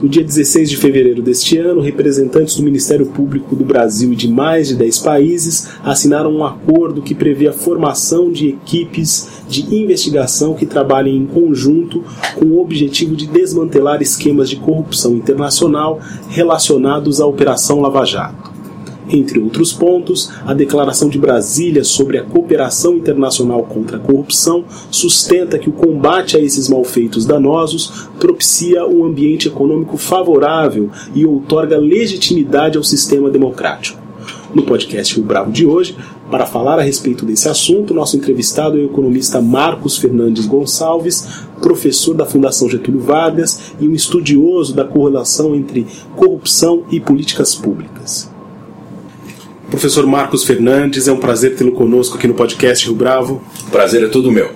No dia 16 de fevereiro deste ano, representantes do Ministério Público do Brasil e de mais de 10 países assinaram um acordo que prevê a formação de equipes de investigação que trabalhem em conjunto com o objetivo de desmantelar esquemas de corrupção internacional relacionados à Operação Lava Jato. Entre outros pontos, a Declaração de Brasília sobre a cooperação internacional contra a corrupção sustenta que o combate a esses malfeitos danosos propicia um ambiente econômico favorável e outorga legitimidade ao sistema democrático. No podcast Rio Bravo de hoje, para falar a respeito desse assunto, nosso entrevistado é o economista Marcos Fernandes Gonçalves, professor da Fundação Getúlio Vargas e um estudioso da correlação entre corrupção e políticas públicas. Professor Marcos Fernandes, é um prazer tê-lo conosco aqui no podcast Rio Bravo. Prazer é todo meu.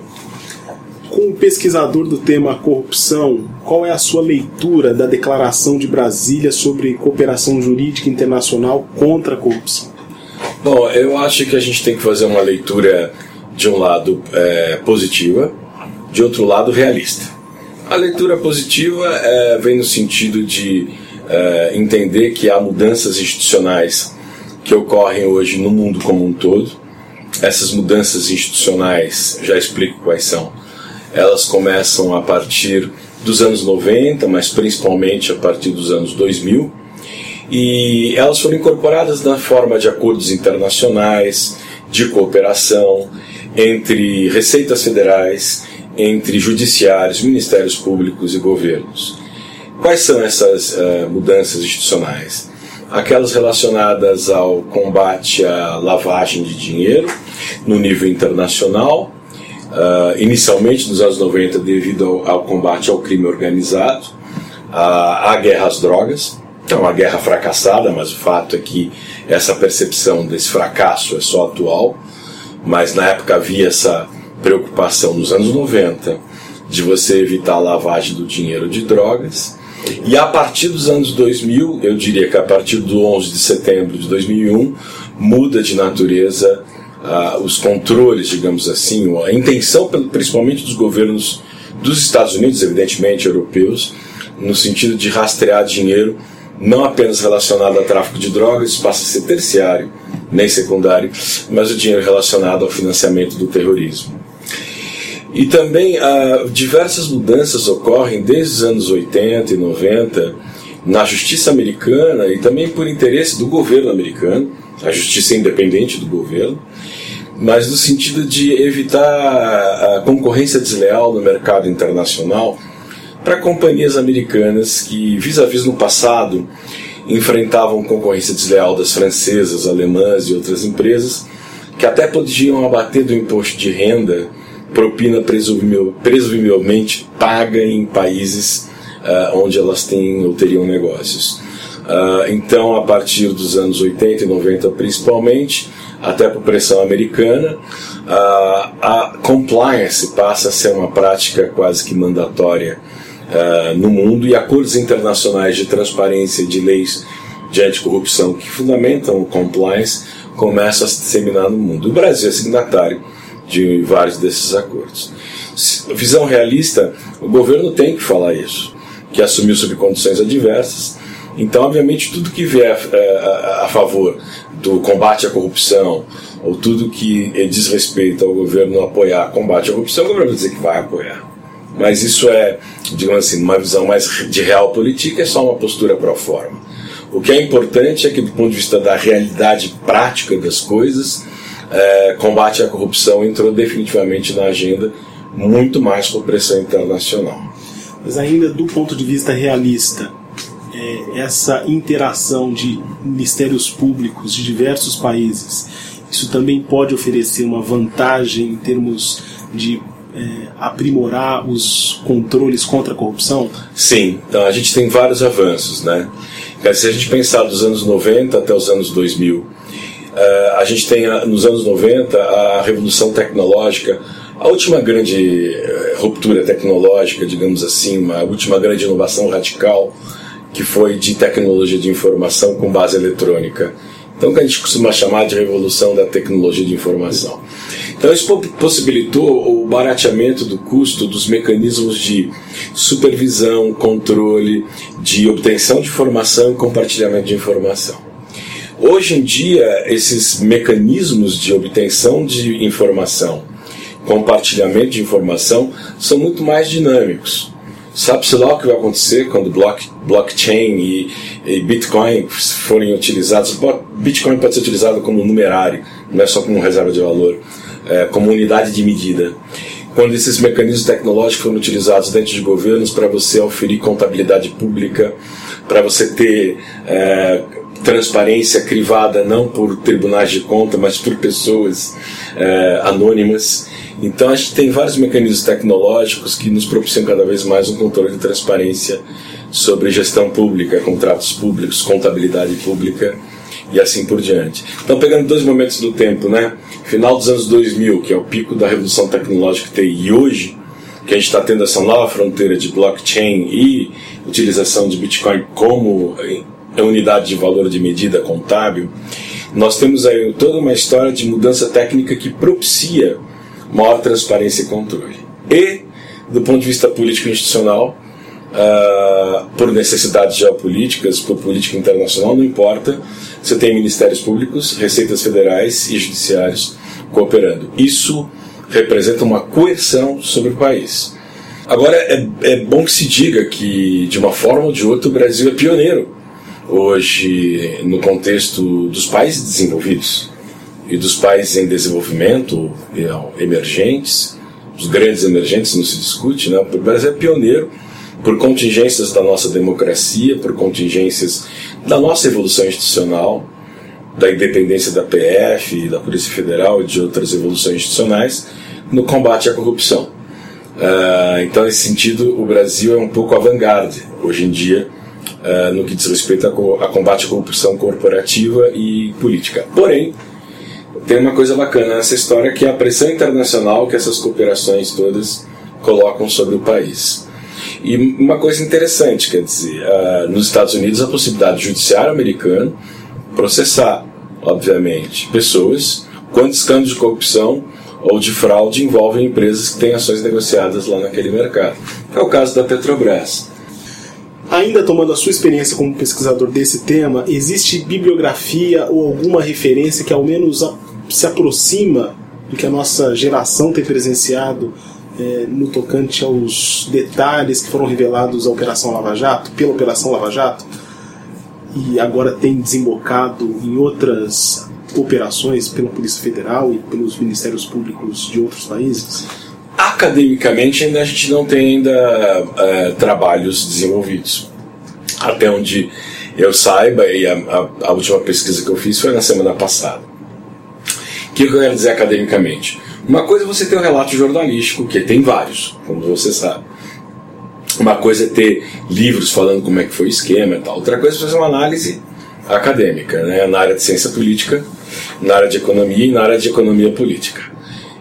Como pesquisador do tema corrupção, qual é a sua leitura da Declaração de Brasília sobre cooperação jurídica internacional contra a corrupção? Bom, eu acho que a gente tem que fazer uma leitura, de um lado, é, positiva, de outro lado, realista. A leitura positiva é, vem no sentido de é, entender que há mudanças institucionais que ocorrem hoje no mundo como um todo. Essas mudanças institucionais, já explico quais são. Elas começam a partir dos anos 90, mas principalmente a partir dos anos 2000, e elas foram incorporadas na forma de acordos internacionais, de cooperação entre receitas federais, entre judiciários, ministérios públicos e governos. Quais são essas uh, mudanças institucionais? Aquelas relacionadas ao combate à lavagem de dinheiro no nível internacional, uh, inicialmente nos anos 90 devido ao, ao combate ao crime organizado, à, à guerra às drogas, é uma guerra fracassada, mas o fato é que essa percepção desse fracasso é só atual, mas na época havia essa preocupação nos anos 90 de você evitar a lavagem do dinheiro de drogas e a partir dos anos 2000, eu diria que a partir do 11 de setembro de 2001, muda de natureza uh, os controles, digamos assim, a intenção, principalmente dos governos dos Estados Unidos, evidentemente europeus, no sentido de rastrear dinheiro não apenas relacionado ao tráfico de drogas, passa a ser terciário, nem secundário, mas o dinheiro relacionado ao financiamento do terrorismo. E também ah, diversas mudanças ocorrem desde os anos 80 e 90 na justiça americana e também por interesse do governo americano, a justiça independente do governo, mas no sentido de evitar a concorrência desleal no mercado internacional para companhias americanas que, vis-à-vis -vis no passado, enfrentavam concorrência desleal das francesas, alemãs e outras empresas, que até podiam abater do imposto de renda propina presumivelmente paga em países uh, onde elas têm ou teriam negócios. Uh, então, a partir dos anos 80 e 90 principalmente, até por pressão americana, uh, a compliance passa a ser uma prática quase que mandatória no mundo e acordos internacionais de transparência de leis de anticorrupção que fundamentam o compliance começam a se disseminar no mundo. O Brasil é signatário de vários desses acordos. Visão realista, o governo tem que falar isso, que assumiu sob condições adversas. Então, obviamente, tudo que vier a, é, a, favor do combate à corrupção, ou tudo que diz respeito ao governo apoiar combate à corrupção, o governo vai dizer que vai apoiar. Mas isso é, digamos assim, uma visão mais de real política, é só uma postura pro forma. O que é importante é que, do ponto de vista da realidade prática das coisas, é, combate à corrupção entrou definitivamente na agenda, muito mais por pressão internacional. Mas ainda do ponto de vista realista, é, essa interação de ministérios públicos de diversos países, isso também pode oferecer uma vantagem em termos de é, aprimorar os controles contra a corrupção? Sim, então a gente tem vários avanços, né? Se a gente pensar dos anos 90 até os anos 2000, eh, a gente tem nos anos 90 a revolução tecnológica, a última grande eh, ruptura tecnológica, digamos assim, a última grande inovação radical que foi de tecnologia de informação com base eletrônica. Então, que a gente costuma chamar de revolução da tecnologia de informação. Então, isso possibilitou o barateamento do custo dos mecanismos de supervisão, controle, de obtenção de informação e compartilhamento de informação. Hoje em dia, esses mecanismos de obtenção de informação, compartilhamento de informação, são muito mais dinâmicos. Sabe-se lá o que vai acontecer quando block, blockchain e, e, Bitcoin forem utilizados? Bitcoin pode ser utilizado como numerário, não é só como reserva de valor, é, como unidade de medida. Quando esses mecanismos tecnológicos foram utilizados dentro de governos para você oferir contabilidade pública, para você ter é, transparência crivada não por tribunais de conta, mas por pessoas é, anônimas então a gente tem vários mecanismos tecnológicos que nos propiciam cada vez mais um controle de transparência sobre gestão pública, contratos públicos, contabilidade pública e assim por diante. Então pegando dois momentos do tempo, né? Final dos anos 2000, que é o pico da revolução tecnológica que tem, e hoje que a gente está tendo essa nova fronteira de blockchain e utilização de Bitcoin como unidade de valor de medida contábil, nós temos aí toda uma história de mudança técnica que propicia maior transparência e controle. E, do ponto de vista político-institucional, uh, por necessidades geopolíticas, por política internacional, não importa, você tem ministérios públicos, receitas federais e judiciários cooperando. Isso representa uma coerção sobre o país. Agora, é, é bom que se diga que, de uma forma ou de outra, o Brasil é pioneiro hoje no contexto dos países desenvolvidos e dos países em desenvolvimento, emergentes, os grandes emergentes não se discute, né? o Brasil é pioneiro por contingências da nossa democracia, por contingências da nossa evolução institucional, da independência da PF, da Polícia Federal e de outras evoluções institucionais no combate à corrupção. Uh, então, nesse sentido, o Brasil é um pouco avant-garde hoje em dia uh, no que diz respeito a, a combate à corrupção corporativa e política. Porém, tem uma coisa bacana nessa história que é a pressão internacional que essas cooperações todas colocam sobre o país. E uma coisa interessante, quer dizer, uh, nos Estados Unidos a possibilidade do judiciário americano processar, obviamente, pessoas quando escândalos de corrupção ou de fraude envolvem empresas que têm ações negociadas lá naquele mercado. É o caso da Petrobras. Ainda tomando a sua experiência como pesquisador desse tema, existe bibliografia ou alguma referência que ao menos se aproxima do que a nossa geração tem presenciado é, no tocante aos detalhes que foram revelados à Operação Lava Jato, pela Operação Lava Jato, e agora tem desembocado em outras operações pela Polícia Federal e pelos Ministérios Públicos de outros países? Academicamente, ainda a gente não tem ainda é, trabalhos desenvolvidos. Até onde eu saiba, e a, a, a última pesquisa que eu fiz foi na semana passada. O que eu quero dizer academicamente? Uma coisa é você ter um relato jornalístico, que tem vários, como você sabe. Uma coisa é ter livros falando como é que foi o esquema e tal. Outra coisa é fazer uma análise acadêmica, né? na área de ciência política, na área de economia e na área de economia política.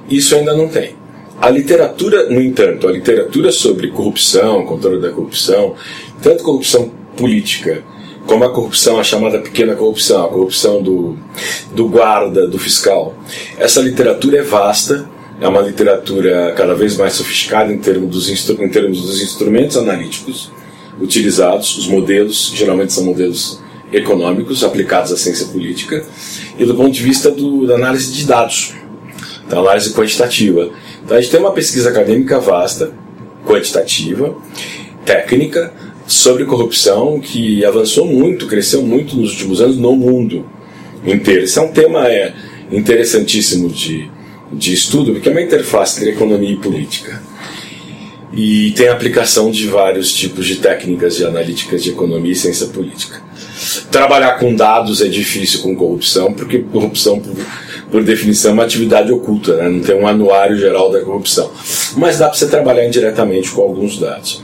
Isso ainda não tem. A literatura, no entanto, a literatura sobre corrupção, controle da corrupção, tanto corrupção política como a corrupção, a chamada pequena corrupção, a corrupção do, do guarda, do fiscal. Essa literatura é vasta, é uma literatura cada vez mais sofisticada em termos dos, em termos dos instrumentos analíticos utilizados, os modelos, geralmente são modelos econômicos aplicados à ciência política, e do ponto de vista do, da análise de dados, da análise quantitativa. Então a gente tem uma pesquisa acadêmica vasta, quantitativa, técnica, sobre corrupção que avançou muito, cresceu muito nos últimos anos no mundo inteiro. Esse é um tema é, interessantíssimo de, de estudo, porque é uma interface entre economia e política. E tem aplicação de vários tipos de técnicas de analíticas de economia e ciência política. Trabalhar com dados é difícil com corrupção, porque corrupção, por, definição, uma atividade oculta, né? não tem um anuário geral da corrupção. Mas dá para você trabalhar indiretamente com alguns dados.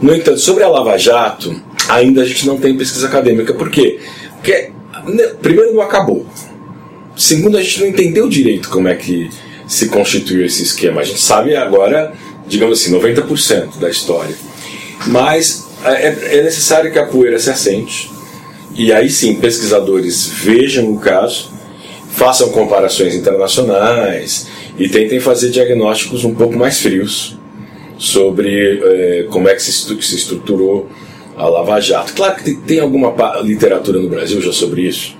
No entanto, sobre a Lava Jato, ainda a gente não tem pesquisa acadêmica. Por quê? Porque, né, primeiro, não acabou. Segundo, a gente não entendeu direito como é que se constituiu esse esquema. A gente sabe agora, digamos assim, 90% da história. Mas é, é necessário que a poeira se assente. E aí sim, pesquisadores vejam o caso, façam comparações internacionais e tentem fazer diagnósticos um pouco mais frios sobre é, como é que se, se estruturou a Lava Jato. Claro que tem alguma literatura no Brasil já sobre isso,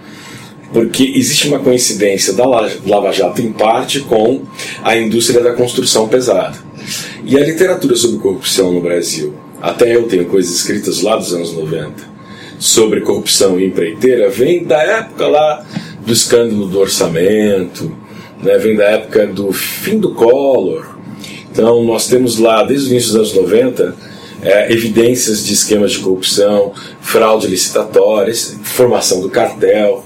porque existe uma coincidência da Lava Jato em parte com a indústria da construção pesada. E a literatura sobre corrupção no Brasil, até eu tenho coisas escritas lá dos anos 90 sobre corrupção e empreiteira, vem da época lá do escândalo do orçamento, né, vem da época do fim do Collor, então, nós temos lá, desde o início dos anos 90, é, evidências de esquemas de corrupção, fraude licitatória, formação do cartel.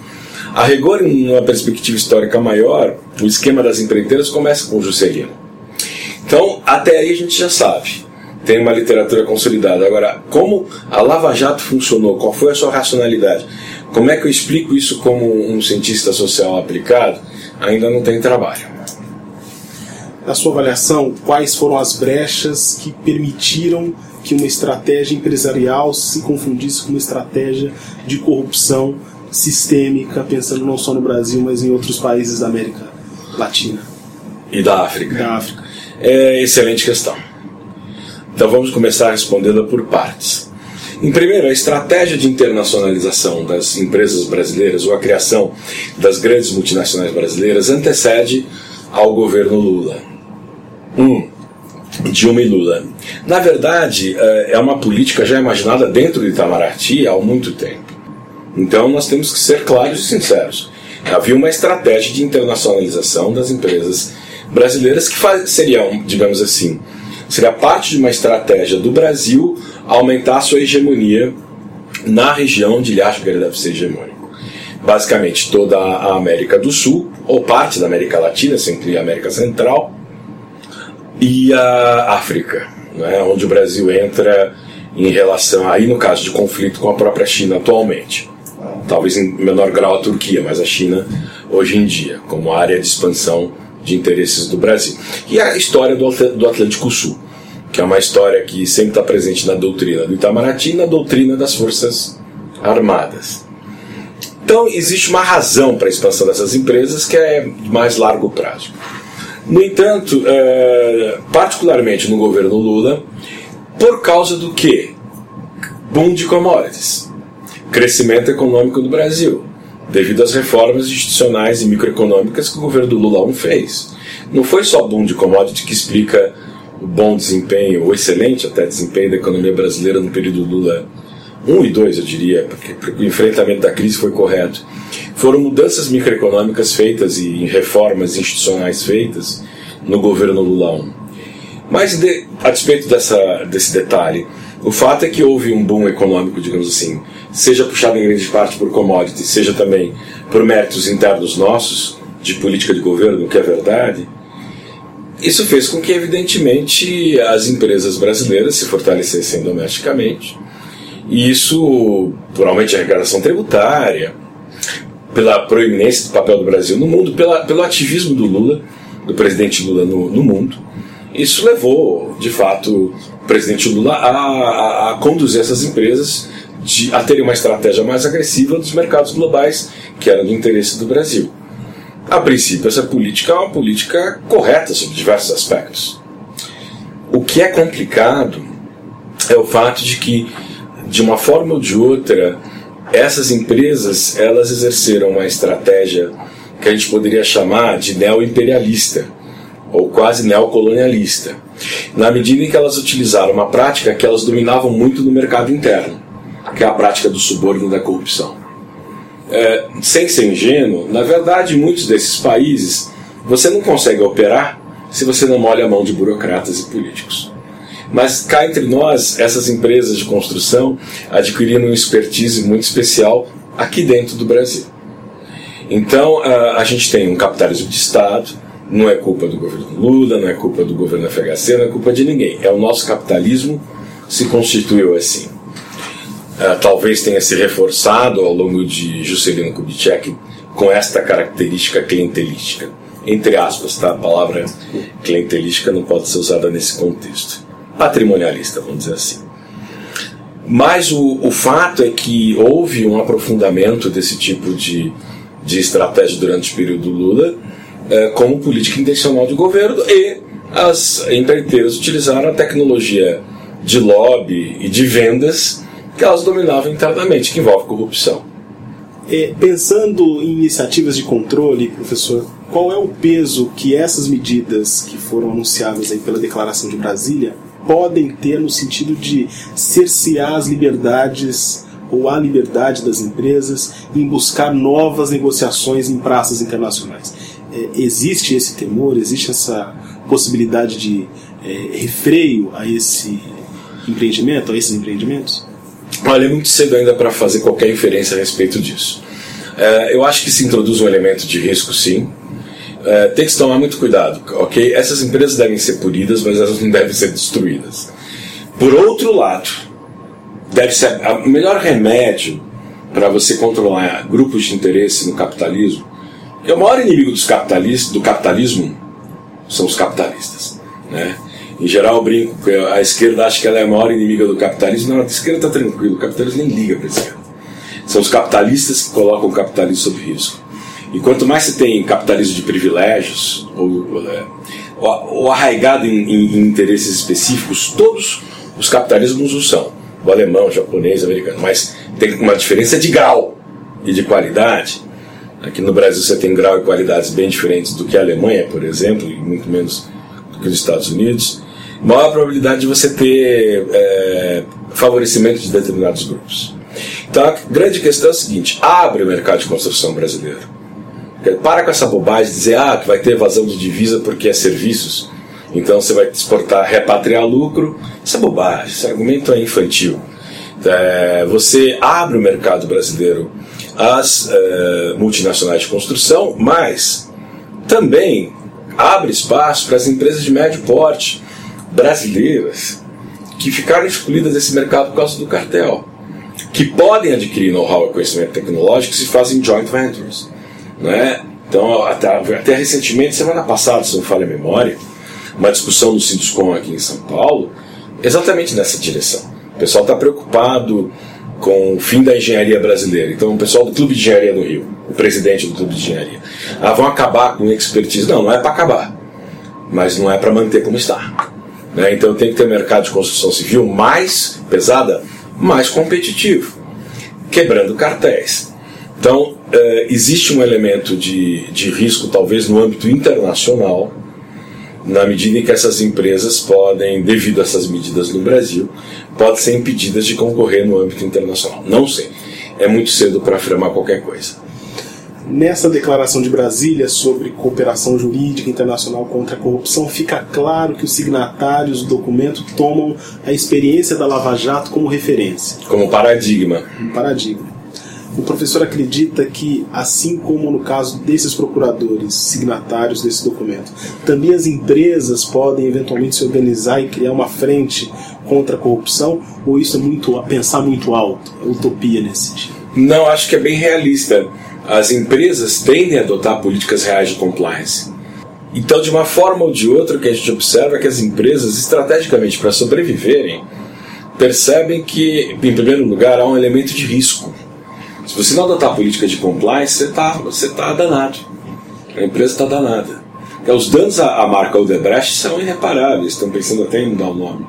A rigor, numa perspectiva histórica maior, o esquema das empreiteiras começa com o Juscelino. Então, até aí a gente já sabe. Tem uma literatura consolidada. Agora, como a Lava Jato funcionou? Qual foi a sua racionalidade? Como é que eu explico isso como um cientista social aplicado? Ainda não tem trabalho na sua avaliação, quais foram as brechas que permitiram que uma estratégia empresarial se confundisse com uma estratégia de corrupção sistêmica, pensando não só no Brasil, mas em outros países da América Latina e da África? Da África. É excelente questão. Então vamos começar respondendo por partes. Em primeiro, a estratégia de internacionalização das empresas brasileiras ou a criação das grandes multinacionais brasileiras antecede ao governo Lula. Um, Dilma e Lula. Na verdade, é, é uma política já imaginada dentro de Itamaraty há muito tempo. Então nós temos que ser claros e sinceros. Havia uma estratégia de internacionalização das empresas brasileiras que seria, digamos assim, seria parte de uma estratégia do Brasil aumentar a sua hegemonia na região onde ele acha que ele deve ser hegemônico. Basicamente toda a América do Sul, ou parte da América Latina, sempre a América Central, e a África, né, onde o Brasil entra em relação, aí no caso de conflito com a própria China atualmente. Talvez em menor grau a Turquia, mas a China hoje em dia, como área de expansão de interesses do Brasil. E a história do Atlântico Sul, que é uma história que sempre está presente na doutrina do Itamaraty e na doutrina das Forças Armadas. Então, existe uma razão para a expansão dessas empresas que é de mais largo prazo. No entanto, é, particularmente no governo Lula, por causa do que? Boom de commodities, crescimento econômico do Brasil, devido às reformas institucionais e microeconômicas que o governo Lula 1 fez. Não foi só boom de commodities que explica o bom desempenho, o excelente até desempenho da economia brasileira no período Lula 1 e 2, eu diria, porque, o enfrentamento da crise foi correto foram mudanças microeconômicas feitas e reformas institucionais feitas no governo Lula 1. Mas, de, a despeito dessa, desse detalhe, o fato é que houve um boom econômico, digamos assim, seja puxado em grande parte por commodities, seja também por méritos internos nossos, de política de governo, que é verdade, isso fez com que, evidentemente, as empresas brasileiras se fortalecessem domesticamente. E isso, por aumento de arrecadação tributária, pela proeminência do papel do Brasil no mundo, pela, pelo ativismo do Lula, do presidente Lula no, no mundo. Isso levou, de fato, o presidente Lula a, a, a conduzir essas empresas de, a terem uma estratégia mais agressiva dos mercados globais, que era do interesse do Brasil. A princípio, essa política é uma política correta sobre diversos aspectos. O que é complicado é o fato de que, de uma forma ou de outra, essas empresas elas exerceram uma estratégia que a gente poderia chamar de neoimperialista ou quase neocolonialista, na medida em que elas utilizaram uma prática que elas dominavam muito no mercado interno, que é a prática do suborno da corrupção. É, sem ser ingênuo, na verdade, muitos desses países você não consegue operar se você não molha a mão de burocratas e políticos. Mas cá entre nós, essas empresas de construção adquiriram uma expertise muito especial aqui dentro do Brasil. Então, a gente tem um capitalismo de Estado, não é culpa do governo Lula, não é culpa do governo FHC, não é culpa de ninguém. É o nosso capitalismo se constituiu assim. Uh, talvez tenha se reforçado ao longo de Juscelino Kubitschek com esta característica clientelística. Entre aspas, tá? a palavra clientelística não pode ser usada nesse contexto. Patrimonialista, vamos dizer assim. Mas o, o fato é que houve um aprofundamento desse tipo de, de estratégia durante o período Lula é, como política intencional de governo e as empreiteiras utilizaram a tecnologia de lobby e de vendas que elas dominavam internamente, que envolve corrupção. É, pensando em iniciativas de controle, professor, qual é o peso que essas medidas que foram anunciadas aí pela Declaração de Brasília podem ter no sentido de cercear as liberdades ou a liberdade das empresas em buscar novas negociações em praças internacionais? É, existe esse temor, existe essa possibilidade de é, refreio a esse empreendimento, a esses empreendimentos? Olha, é muito cedo ainda para fazer qualquer inferência a respeito disso. É, eu acho que se introduz um elemento de risco, sim. É, tem que tomar muito cuidado, ok? Essas empresas devem ser punidas, mas elas não devem ser destruídas. Por outro lado, deve ser o melhor remédio para você controlar grupos de interesse no capitalismo. É o maior inimigo dos capitalistas, do capitalismo são os capitalistas, né? Em geral, eu brinco que a esquerda acha que ela é a maior inimiga do capitalismo. Não, a esquerda está tranquilo, o capitalismo nem liga para a esquerda. São os capitalistas que colocam o capitalismo sob risco. E quanto mais você tem capitalismo de privilégios, ou, é, ou arraigado em, em, em, interesses específicos, todos os capitalismos o são. O alemão, o japonês, o americano. Mas tem uma diferença de grau e de qualidade. Aqui no Brasil você tem grau e qualidades bem diferentes do que a Alemanha, por exemplo, e muito menos do que os Estados Unidos maior probabilidade de você ter é, favorecimento de determinados grupos. Então a grande questão é a seguinte: abre o mercado de construção brasileiro. Para com essa bobagem de dizer ah, que vai ter evasão de divisa porque é serviços, então você vai exportar, repatriar lucro. Isso é bobagem, esse argumento é infantil. É, você abre o mercado brasileiro às é, multinacionais de construção, mas também abre espaço para as empresas de médio porte brasileiras que ficaram excluídas desse mercado por causa do cartel, que podem adquirir know-how e conhecimento tecnológico se fazem joint ventures. Né? Então, até, até recentemente, semana passada, se não falha a memória, uma discussão no Sinduscom aqui em São Paulo, exatamente nessa direção. O pessoal está preocupado com o fim da engenharia brasileira. Então, o pessoal do Clube de Engenharia do Rio, o presidente do Clube de Engenharia, ah, vão acabar com expertise. Não, não é para acabar, mas não é para manter como está. Né? Então tem que ter um mercado de construção civil mais pesada, mais competitivo, quebrando cartéis. Então é, existe um elemento de, de risco, talvez no âmbito internacional, na medida em que essas empresas podem, devido a essas medidas no Brasil, podem ser impedidas de concorrer no âmbito internacional. Não sei. É muito cedo para afirmar qualquer coisa. Nessa declaração de Brasília sobre cooperação jurídica internacional contra a corrupção, fica claro que os signatários do documento tomam a experiência da Lava Jato como referência. Como paradigma. Um paradigma. O professor acredita que, assim como no caso desses procuradores signatários desse documento, também as empresas podem eventualmente se organizar e criar uma frente contra a corrupção? Ou isso é muito pensar muito alto? É utopia nesse sentido? Não, acho que é bem realista as empresas tendem a adotar políticas reais de compliance. Então, de uma forma ou de outra, o que a gente observa é que as empresas, estrategicamente para sobreviverem, percebem que, em primeiro lugar, há um elemento de risco. Se você não adotar política de compliance, você está você tá danado. A empresa está danada. Porque os danos à, à marca Odebrecht são irreparáveis, estão pensando até em mudar o nome.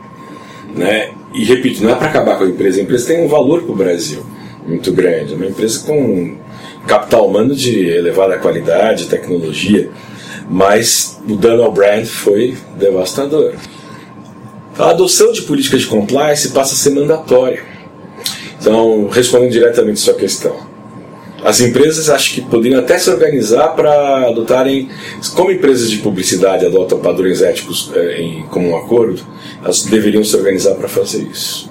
Né? E repito, não é para acabar com a empresa, a empresa tem um valor para o Brasil muito grande. É uma empresa com capital humano de elevada qualidade, tecnologia, mas o dano ao brand foi devastador. A adoção de políticas de compliance passa a ser mandatória. Então, respondendo diretamente a sua questão, as empresas acho que poderiam até se organizar para adotarem, como empresas de publicidade adotam padrões éticos é, em comum acordo, elas deveriam se organizar para fazer isso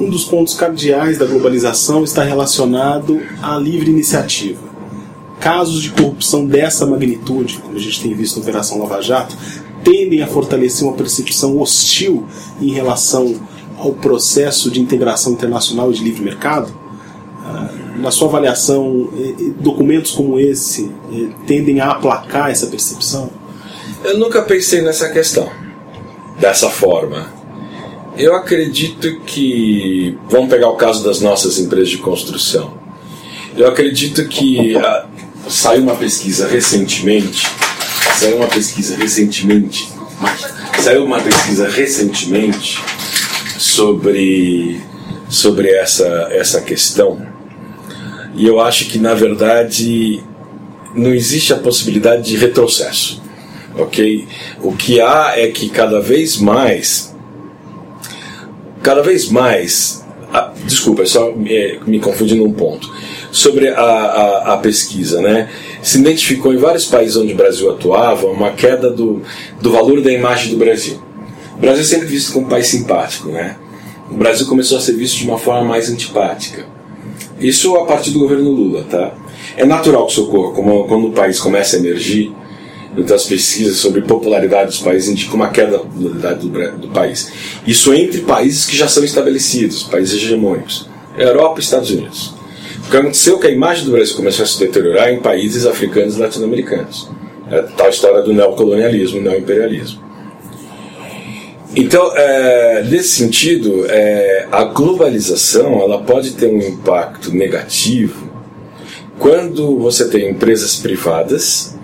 um dos pontos cardeais da globalização está relacionado à livre iniciativa. casos de corrupção dessa magnitude, como a gente tem visto na Operação Lava Jato, tendem a fortalecer uma percepção hostil em relação ao processo de integração internacional e de livre mercado? Ah, na sua avaliação, documentos como esse tendem a aplacar essa percepção? Eu nunca pensei nessa questão dessa forma. Eu acredito que. Vamos pegar o caso das nossas empresas de construção. Eu acredito que a, saiu uma pesquisa recentemente. Saiu uma pesquisa recentemente. Saiu uma pesquisa recentemente sobre, sobre essa, essa questão. E eu acho que, na verdade, não existe a possibilidade de retrocesso. Ok? O que há é que cada vez mais. Cada vez mais. Ah, desculpa, só me, me confundi num ponto. Sobre a, a, a pesquisa, né? se identificou em vários países onde o Brasil atuava uma queda do, do valor da imagem do Brasil. O Brasil é sempre visto como um país simpático, né? O Brasil começou a ser visto de uma forma mais antipática. Isso a partir do governo Lula, tá? É natural que isso ocorra, como, quando o país começa a emergir, então as pesquisas sobre popularidade dos países indicam uma queda da popularidade do, do país. Isso entre países que já são estabelecidos, países hegemônicos. Europa e Estados Unidos. O que aconteceu é que a imagem do Brasil começou a se deteriorar em países africanos e latino-americanos. É a tal história do neocolonialismo, neoimperialismo. Então, é, nesse sentido, é, a globalização ela pode ter um impacto negativo quando você tem empresas privadas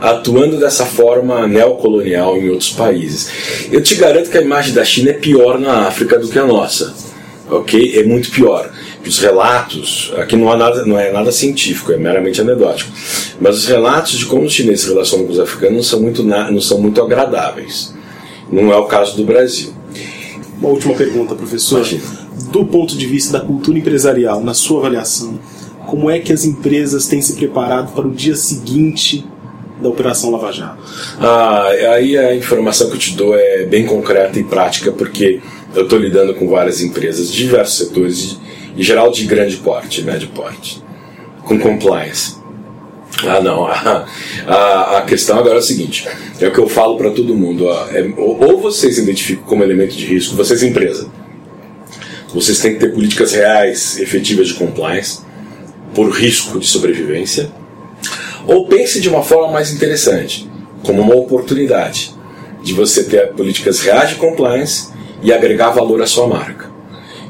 atuando dessa forma neocolonial em outros países. Eu te garanto que a imagem da China é pior na África do que a nossa, ok? É muito pior. Os relatos, aqui não, há nada, não é nada científico, é meramente anedótico, mas os relatos de como os chineses se relacionam com os africanos não são muito, não são muito agradáveis. Não é o caso do Brasil. Uma última pergunta, professor. Imagina. Do ponto de vista da cultura empresarial, na sua avaliação, como é que as empresas têm se preparado para o dia seguinte da Operação Lava Jato? Ah, aí a informação que eu te dou é bem concreta e prática, porque eu estou lidando com várias empresas de diversos setores, em geral de grande porte, médio porte, com compliance. Ah, não. A, a, a, questão agora é o seguinte: é o que eu falo para todo mundo. Ó, é, ou vocês identificam como elemento de risco, vocês, empresa, vocês têm que ter políticas reais, efetivas de compliance, por risco de sobrevivência, ou pense de uma forma mais interessante, como uma oportunidade de você ter políticas reais de compliance e agregar valor à sua marca.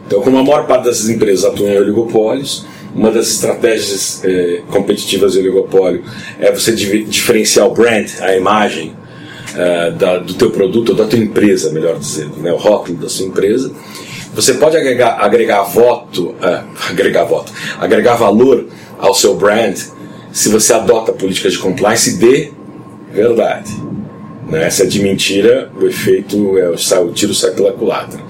Então, como a maior parte das empresas atuam em oligopólios, uma das estratégias eh, competitivas do oligopólio é você diferenciar o brand, a imagem eh, da, do teu produto ou da tua empresa, melhor dizendo, né, o rótulo da sua empresa. Você pode agregar, agregar voto, eh, agregar voto, agregar valor ao seu brand se você adota políticas de compliance de verdade. Né? É de mentira, o efeito é o, o tiro sai pela culatra.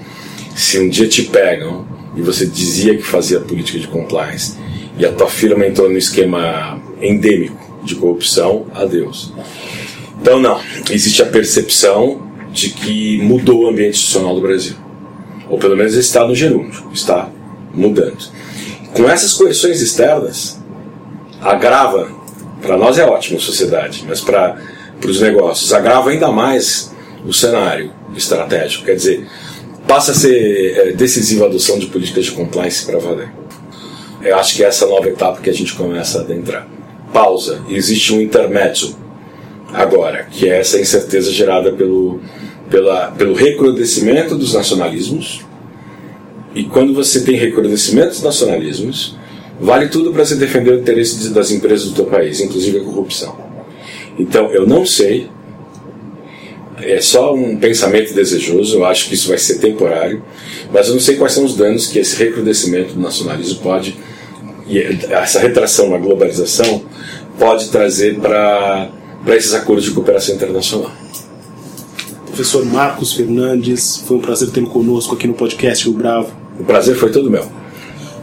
Se um dia te pegam e você dizia que fazia política de compliance e a tua firma entrou no esquema endêmico de corrupção, adeus. Então, não, existe a percepção de que mudou o ambiente institucional do Brasil. Ou pelo menos está no gerúndio, está mudando. Com essas correções externas, agrava, para nós é ótimo a sociedade, mas para os negócios, agrava ainda mais o cenário estratégico. Quer dizer, passa a ser é, decisiva a adoção de políticas de compliance para valer. Eu acho que é essa nova etapa que a gente começa a adentrar. Pausa. Existe um intermédio agora, que é essa incerteza gerada pelo, pela, pelo recrudescimento dos nacionalismos. E quando você tem recrudescimento dos nacionalismos, vale tudo para você defender o interesse das empresas do teu país, inclusive a corrupção. Então, eu não sei é só um pensamento desejoso, eu acho que isso vai ser temporário, mas eu não sei quais são os danos que esse recrudescimento do nacionalismo pode, e essa retração na globalização, pode trazer para esses acordos de cooperação internacional. Professor Marcos Fernandes, foi um prazer tê-lo conosco aqui no podcast Rio Bravo. O prazer foi todo meu.